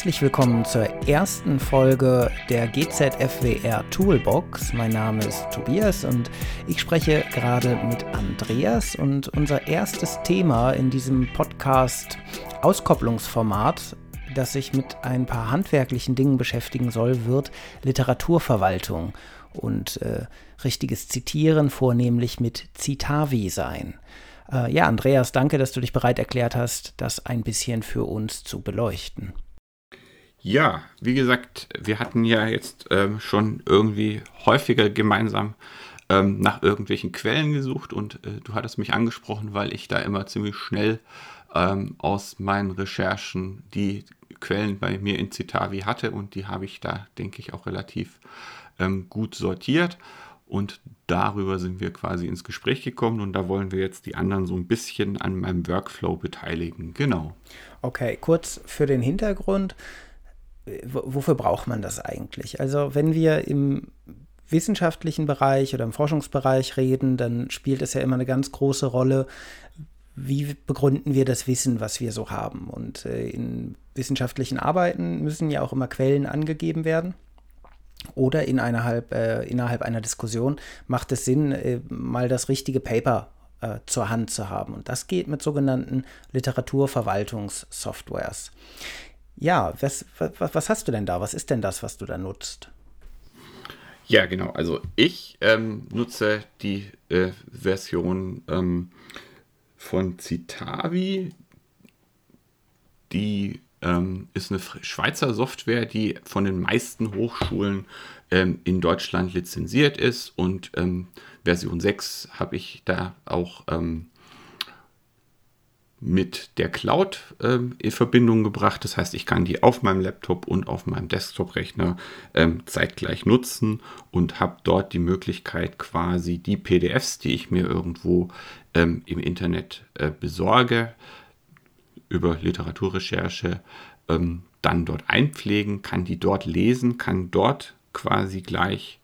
Herzlich willkommen zur ersten Folge der GZFWR Toolbox. Mein Name ist Tobias und ich spreche gerade mit Andreas und unser erstes Thema in diesem Podcast Auskopplungsformat, das sich mit ein paar handwerklichen Dingen beschäftigen soll, wird Literaturverwaltung und äh, richtiges Zitieren vornehmlich mit Citavi sein. Äh, ja, Andreas, danke, dass du dich bereit erklärt hast, das ein bisschen für uns zu beleuchten. Ja, wie gesagt, wir hatten ja jetzt ähm, schon irgendwie häufiger gemeinsam ähm, nach irgendwelchen Quellen gesucht und äh, du hattest mich angesprochen, weil ich da immer ziemlich schnell ähm, aus meinen Recherchen die Quellen bei mir in Citavi hatte und die habe ich da, denke ich, auch relativ ähm, gut sortiert. Und darüber sind wir quasi ins Gespräch gekommen und da wollen wir jetzt die anderen so ein bisschen an meinem Workflow beteiligen. Genau. Okay, kurz für den Hintergrund. Wofür braucht man das eigentlich? Also wenn wir im wissenschaftlichen Bereich oder im Forschungsbereich reden, dann spielt es ja immer eine ganz große Rolle, wie begründen wir das Wissen, was wir so haben. Und äh, in wissenschaftlichen Arbeiten müssen ja auch immer Quellen angegeben werden oder innerhalb, äh, innerhalb einer Diskussion macht es Sinn, äh, mal das richtige Paper äh, zur Hand zu haben. Und das geht mit sogenannten Literaturverwaltungssoftwares. Ja, was, was, was hast du denn da? Was ist denn das, was du da nutzt? Ja, genau. Also ich ähm, nutze die äh, Version ähm, von Citavi, die ähm, ist eine Schweizer Software, die von den meisten Hochschulen ähm, in Deutschland lizenziert ist und ähm, Version 6 habe ich da auch ähm, mit der Cloud ähm, in Verbindung gebracht. Das heißt, ich kann die auf meinem Laptop und auf meinem Desktop-Rechner ähm, zeitgleich nutzen und habe dort die Möglichkeit, quasi die PDFs, die ich mir irgendwo im Internet äh, besorge, über Literaturrecherche ähm, dann dort einpflegen, kann die dort lesen, kann dort quasi gleich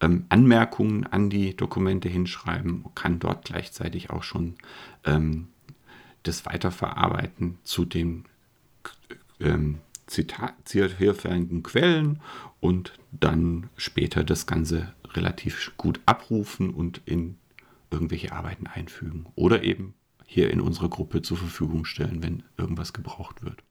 ähm, Anmerkungen an die Dokumente hinschreiben, kann dort gleichzeitig auch schon ähm, das Weiterverarbeiten zu den ähm, zitierfähigen Quellen und dann später das Ganze relativ gut abrufen und in irgendwelche Arbeiten einfügen oder eben hier in unserer Gruppe zur Verfügung stellen, wenn irgendwas gebraucht wird.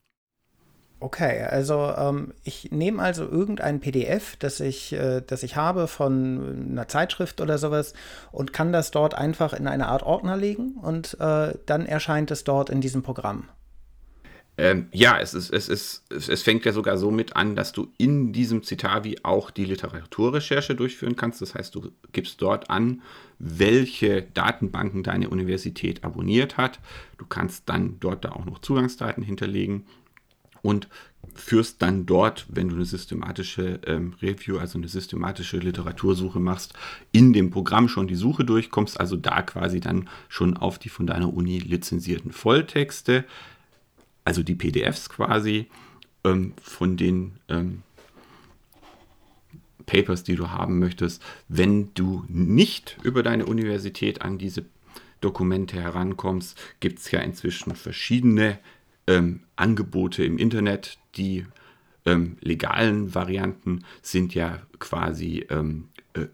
Okay, also ähm, ich nehme also irgendein PDF, das ich, äh, das ich habe von einer Zeitschrift oder sowas und kann das dort einfach in eine Art Ordner legen und äh, dann erscheint es dort in diesem Programm. Ähm, ja, es, ist, es, ist, es fängt ja sogar so mit an, dass du in diesem Citavi auch die Literaturrecherche durchführen kannst. Das heißt, du gibst dort an, welche Datenbanken deine Universität abonniert hat. Du kannst dann dort da auch noch Zugangsdaten hinterlegen und führst dann dort, wenn du eine systematische ähm, Review, also eine systematische Literatursuche machst, in dem Programm schon die Suche durchkommst, also da quasi dann schon auf die von deiner Uni lizenzierten Volltexte also die PDFs quasi ähm, von den ähm, Papers, die du haben möchtest, wenn du nicht über deine Universität an diese Dokumente herankommst, gibt es ja inzwischen verschiedene ähm, Angebote im Internet. Die ähm, legalen Varianten sind ja quasi ähm, äh,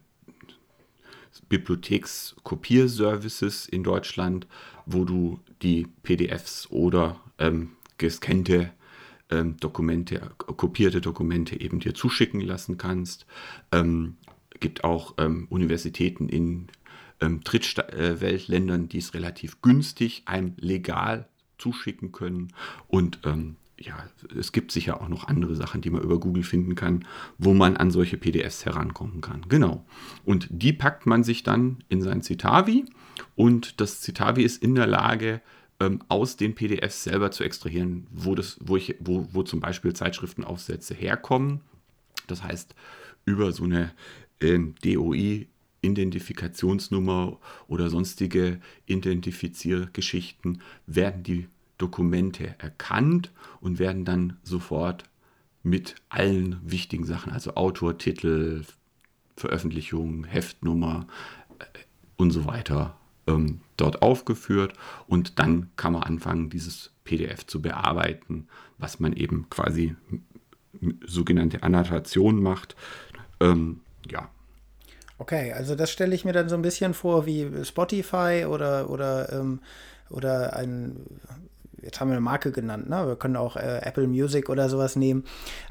Bibliothekskopierservices in Deutschland, wo du die PDFs oder ähm, gescannte ähm, Dokumente, kopierte Dokumente eben dir zuschicken lassen kannst. Ähm, gibt auch ähm, Universitäten in Drittweltländern, die es relativ günstig einem legal zuschicken können. Und ähm, ja, es gibt sicher auch noch andere Sachen, die man über Google finden kann, wo man an solche PDFs herankommen kann. Genau. Und die packt man sich dann in sein Citavi und das Citavi ist in der Lage, ähm, aus den PDFs selber zu extrahieren, wo, das, wo, ich, wo, wo zum Beispiel Zeitschriftenaufsätze herkommen. Das heißt, über so eine ähm, DOI Identifikationsnummer oder sonstige Identifiziergeschichten werden die Dokumente erkannt und werden dann sofort mit allen wichtigen Sachen, also Autor, Titel, Veröffentlichung, Heftnummer äh, und so weiter, ähm, dort aufgeführt und dann kann man anfangen, dieses PDF zu bearbeiten, was man eben quasi sogenannte Annotation macht. Ähm, ja. Okay, also das stelle ich mir dann so ein bisschen vor wie Spotify oder, oder, ähm, oder ein, jetzt haben wir eine Marke genannt, ne? wir können auch äh, Apple Music oder sowas nehmen.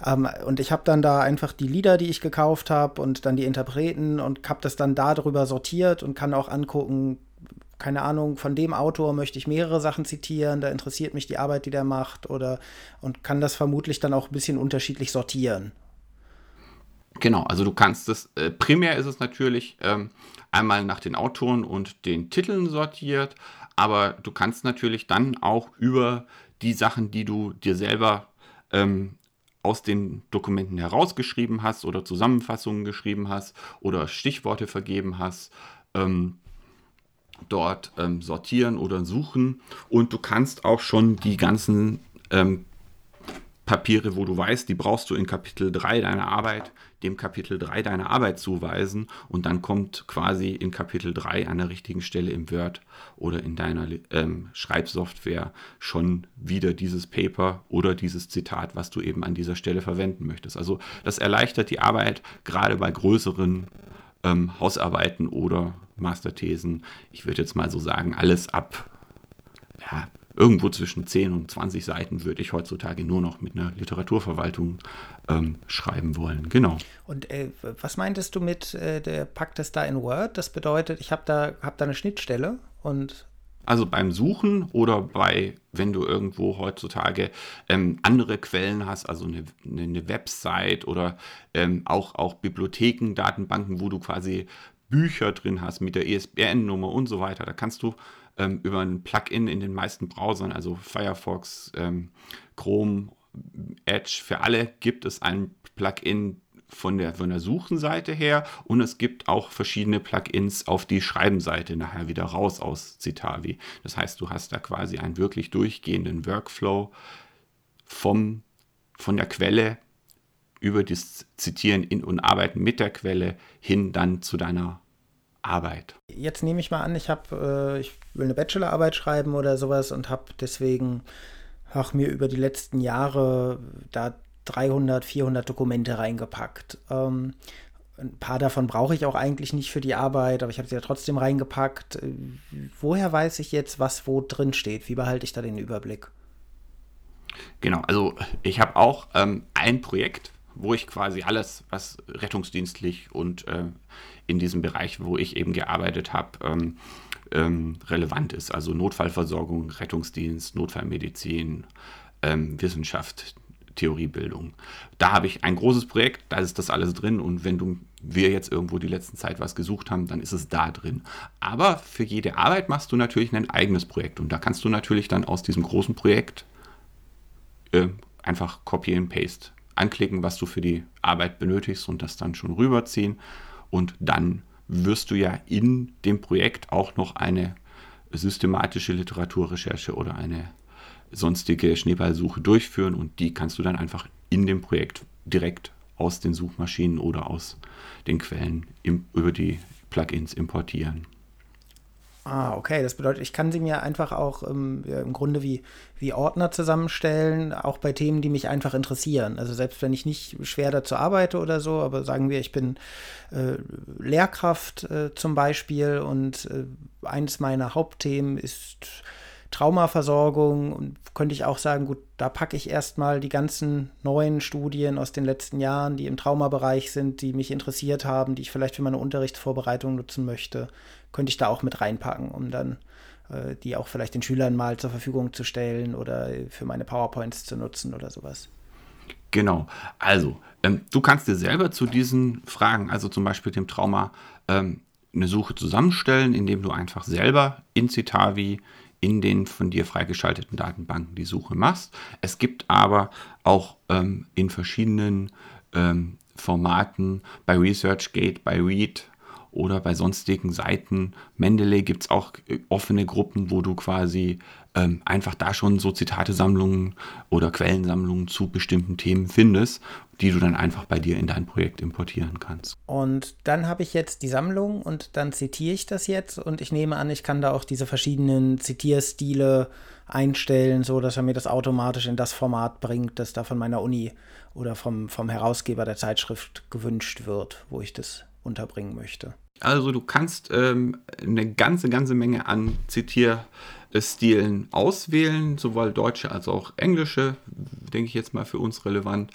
Ähm, und ich habe dann da einfach die Lieder, die ich gekauft habe und dann die Interpreten und habe das dann darüber sortiert und kann auch angucken, keine Ahnung, von dem Autor möchte ich mehrere Sachen zitieren, da interessiert mich die Arbeit, die der macht, oder und kann das vermutlich dann auch ein bisschen unterschiedlich sortieren. Genau, also du kannst es, äh, primär ist es natürlich ähm, einmal nach den Autoren und den Titeln sortiert, aber du kannst natürlich dann auch über die Sachen, die du dir selber ähm, aus den Dokumenten herausgeschrieben hast oder Zusammenfassungen geschrieben hast oder Stichworte vergeben hast, ähm, dort ähm, sortieren oder suchen. Und du kannst auch schon die ganzen ähm, Papiere, wo du weißt, die brauchst du in Kapitel 3 deiner Arbeit, dem Kapitel 3 deiner Arbeit zuweisen und dann kommt quasi in Kapitel 3 an der richtigen Stelle im Word oder in deiner ähm, Schreibsoftware schon wieder dieses Paper oder dieses Zitat, was du eben an dieser Stelle verwenden möchtest. Also das erleichtert die Arbeit gerade bei größeren ähm, Hausarbeiten oder Masterthesen. Ich würde jetzt mal so sagen, alles ab ja, irgendwo zwischen 10 und 20 Seiten würde ich heutzutage nur noch mit einer Literaturverwaltung ähm, schreiben wollen. Genau. Und äh, was meintest du mit, äh, der packt es da in Word? Das bedeutet, ich habe da, hab da eine Schnittstelle und also beim Suchen oder bei, wenn du irgendwo heutzutage ähm, andere Quellen hast, also eine, eine Website oder ähm, auch, auch Bibliotheken, Datenbanken, wo du quasi Bücher drin hast mit der ESBN-Nummer und so weiter, da kannst du ähm, über ein Plugin in den meisten Browsern, also Firefox, ähm, Chrome, Edge, für alle gibt es ein Plugin von der, von der Suchenseite her und es gibt auch verschiedene Plugins auf die Schreibenseite nachher wieder raus aus Citavi. Das heißt, du hast da quasi einen wirklich durchgehenden Workflow vom, von der Quelle über das Zitieren in und Arbeiten mit der Quelle hin dann zu deiner Arbeit. Jetzt nehme ich mal an, ich habe, äh, ich will eine Bachelorarbeit schreiben oder sowas und habe deswegen auch mir über die letzten Jahre da 300, 400 Dokumente reingepackt. Ähm, ein paar davon brauche ich auch eigentlich nicht für die Arbeit, aber ich habe sie ja trotzdem reingepackt. Woher weiß ich jetzt, was wo drin steht? Wie behalte ich da den Überblick? Genau, also ich habe auch ähm, ein Projekt, wo ich quasi alles, was rettungsdienstlich und äh, in diesem Bereich, wo ich eben gearbeitet habe, ähm, ähm, relevant ist. Also Notfallversorgung, Rettungsdienst, Notfallmedizin, ähm, Wissenschaft, Theoriebildung. Da habe ich ein großes Projekt, da ist das alles drin und wenn du, wir jetzt irgendwo die letzten Zeit was gesucht haben, dann ist es da drin. Aber für jede Arbeit machst du natürlich ein eigenes Projekt und da kannst du natürlich dann aus diesem großen Projekt äh, einfach Copy and Paste anklicken, was du für die Arbeit benötigst und das dann schon rüberziehen und dann wirst du ja in dem Projekt auch noch eine systematische Literaturrecherche oder eine sonstige Schneeballsuche durchführen und die kannst du dann einfach in dem Projekt direkt aus den Suchmaschinen oder aus den Quellen im, über die Plugins importieren. Ah, okay. Das bedeutet, ich kann sie mir einfach auch ähm, ja, im Grunde wie, wie Ordner zusammenstellen, auch bei Themen, die mich einfach interessieren. Also selbst wenn ich nicht schwer dazu arbeite oder so, aber sagen wir, ich bin äh, Lehrkraft äh, zum Beispiel und äh, eines meiner Hauptthemen ist Traumaversorgung und könnte ich auch sagen, gut, da packe ich erstmal die ganzen neuen Studien aus den letzten Jahren, die im Traumabereich sind, die mich interessiert haben, die ich vielleicht für meine Unterrichtsvorbereitung nutzen möchte, könnte ich da auch mit reinpacken, um dann äh, die auch vielleicht den Schülern mal zur Verfügung zu stellen oder für meine PowerPoints zu nutzen oder sowas. Genau. Also, ähm, du kannst dir selber zu diesen Fragen, also zum Beispiel dem Trauma, ähm, eine Suche zusammenstellen, indem du einfach selber in Citavi in den von dir freigeschalteten Datenbanken die Suche machst. Es gibt aber auch ähm, in verschiedenen ähm, Formaten bei ResearchGate, bei Read oder bei sonstigen Seiten. Mendeley gibt es auch äh, offene Gruppen, wo du quasi ähm, einfach da schon so Zitatesammlungen oder Quellensammlungen zu bestimmten Themen findest, die du dann einfach bei dir in dein Projekt importieren kannst. Und dann habe ich jetzt die Sammlung und dann zitiere ich das jetzt und ich nehme an, ich kann da auch diese verschiedenen Zitierstile einstellen, so dass er mir das automatisch in das Format bringt, das da von meiner Uni oder vom, vom Herausgeber der Zeitschrift gewünscht wird, wo ich das unterbringen möchte. Also du kannst ähm, eine ganze, ganze Menge an Zitierstilen auswählen, sowohl deutsche als auch englische, denke ich jetzt mal für uns relevant.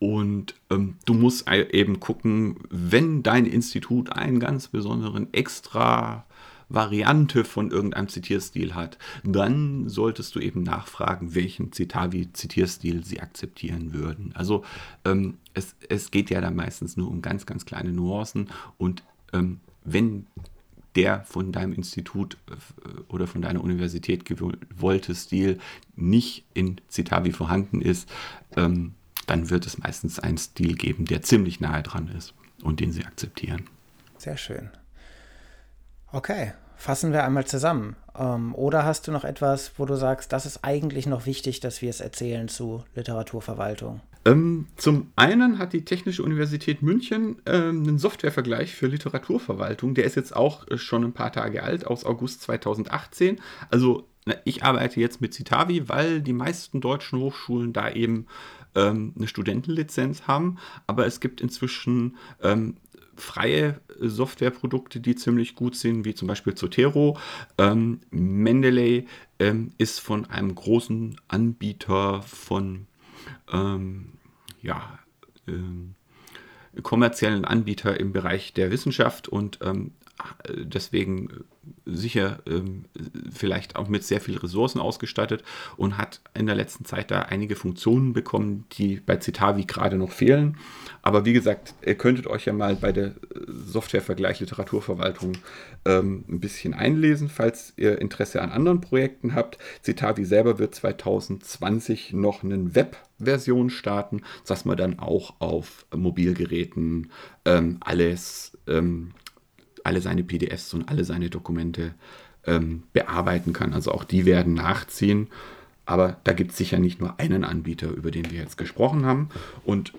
Und ähm, du musst eben gucken, wenn dein Institut einen ganz besonderen extra Variante von irgendeinem Zitierstil hat, dann solltest du eben nachfragen, welchen Citavi-Zitierstil sie akzeptieren würden. Also ähm, es, es geht ja da meistens nur um ganz, ganz kleine Nuancen und ähm, wenn der von deinem Institut äh, oder von deiner Universität gewollte Stil nicht in Citavi vorhanden ist, ähm, dann wird es meistens einen Stil geben, der ziemlich nahe dran ist und den sie akzeptieren. Sehr schön. Okay, fassen wir einmal zusammen. Ähm, oder hast du noch etwas, wo du sagst, das ist eigentlich noch wichtig, dass wir es erzählen zu Literaturverwaltung? Ähm, zum einen hat die Technische Universität München ähm, einen Softwarevergleich für Literaturverwaltung. Der ist jetzt auch äh, schon ein paar Tage alt, aus August 2018. Also ich arbeite jetzt mit Citavi, weil die meisten deutschen Hochschulen da eben ähm, eine Studentenlizenz haben. Aber es gibt inzwischen ähm, freie Softwareprodukte, die ziemlich gut sind, wie zum Beispiel Zotero. Ähm, Mendeley ähm, ist von einem großen Anbieter von ähm, ja, ähm, kommerziellen Anbieter im Bereich der Wissenschaft und ähm, deswegen sicher ähm, vielleicht auch mit sehr vielen Ressourcen ausgestattet und hat in der letzten Zeit da einige Funktionen bekommen, die bei Citavi gerade noch fehlen. Aber wie gesagt, ihr könntet euch ja mal bei der Softwarevergleich Literaturverwaltung ähm, ein bisschen einlesen, falls ihr Interesse an anderen Projekten habt. Citavi selber wird 2020 noch eine Web-Version starten, dass man dann auch auf Mobilgeräten ähm, alles ähm, alle seine PDFs und alle seine Dokumente ähm, bearbeiten kann. Also auch die werden nachziehen. Aber da gibt es sicher nicht nur einen Anbieter, über den wir jetzt gesprochen haben. Und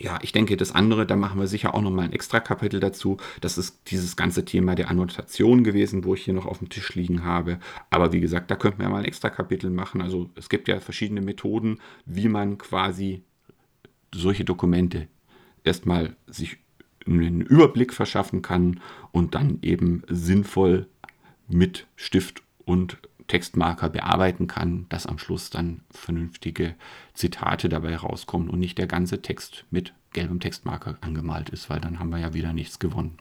ja, ich denke, das andere, da machen wir sicher auch nochmal ein extra Kapitel dazu. Das ist dieses ganze Thema der Annotation gewesen, wo ich hier noch auf dem Tisch liegen habe. Aber wie gesagt, da könnten wir mal ein extra Kapitel machen. Also es gibt ja verschiedene Methoden, wie man quasi solche Dokumente erstmal sich einen Überblick verschaffen kann und dann eben sinnvoll mit Stift und Textmarker bearbeiten kann, dass am Schluss dann vernünftige Zitate dabei rauskommen und nicht der ganze Text mit gelbem Textmarker angemalt ist, weil dann haben wir ja wieder nichts gewonnen.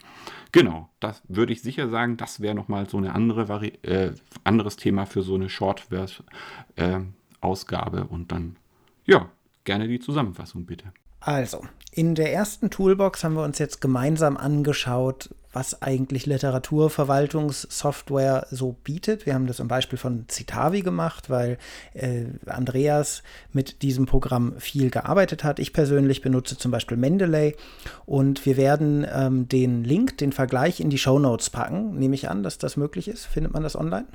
Genau, das würde ich sicher sagen, das wäre nochmal so ein andere äh, anderes Thema für so eine Short-Ausgabe äh, und dann, ja, gerne die Zusammenfassung bitte. Also, in der ersten Toolbox haben wir uns jetzt gemeinsam angeschaut, was eigentlich Literaturverwaltungssoftware so bietet. Wir haben das im Beispiel von Citavi gemacht, weil äh, Andreas mit diesem Programm viel gearbeitet hat. Ich persönlich benutze zum Beispiel Mendeley und wir werden ähm, den Link, den Vergleich in die Show Notes packen. Nehme ich an, dass das möglich ist. Findet man das online?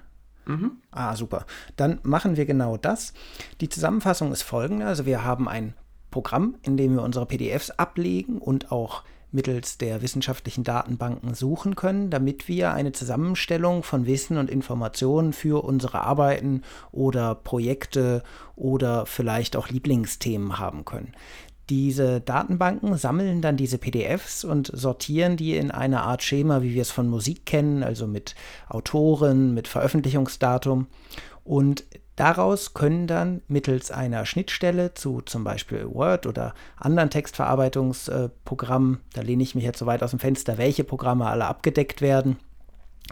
Mhm. Ah, super. Dann machen wir genau das. Die Zusammenfassung ist folgende. Also wir haben ein Programm, in dem wir unsere PDFs ablegen und auch mittels der wissenschaftlichen Datenbanken suchen können, damit wir eine Zusammenstellung von Wissen und Informationen für unsere Arbeiten oder Projekte oder vielleicht auch Lieblingsthemen haben können. Diese Datenbanken sammeln dann diese PDFs und sortieren die in eine Art Schema, wie wir es von Musik kennen, also mit Autoren, mit Veröffentlichungsdatum. Und Daraus können dann mittels einer Schnittstelle zu zum Beispiel Word oder anderen Textverarbeitungsprogrammen, da lehne ich mich jetzt so weit aus dem Fenster, welche Programme alle abgedeckt werden,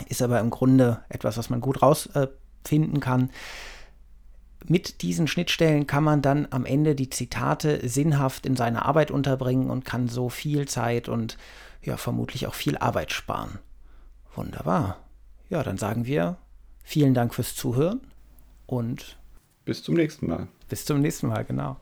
ist aber im Grunde etwas, was man gut rausfinden kann. Mit diesen Schnittstellen kann man dann am Ende die Zitate sinnhaft in seine Arbeit unterbringen und kann so viel Zeit und ja vermutlich auch viel Arbeit sparen. Wunderbar. Ja, dann sagen wir vielen Dank fürs Zuhören und bis zum nächsten Mal. Bis zum nächsten Mal, genau.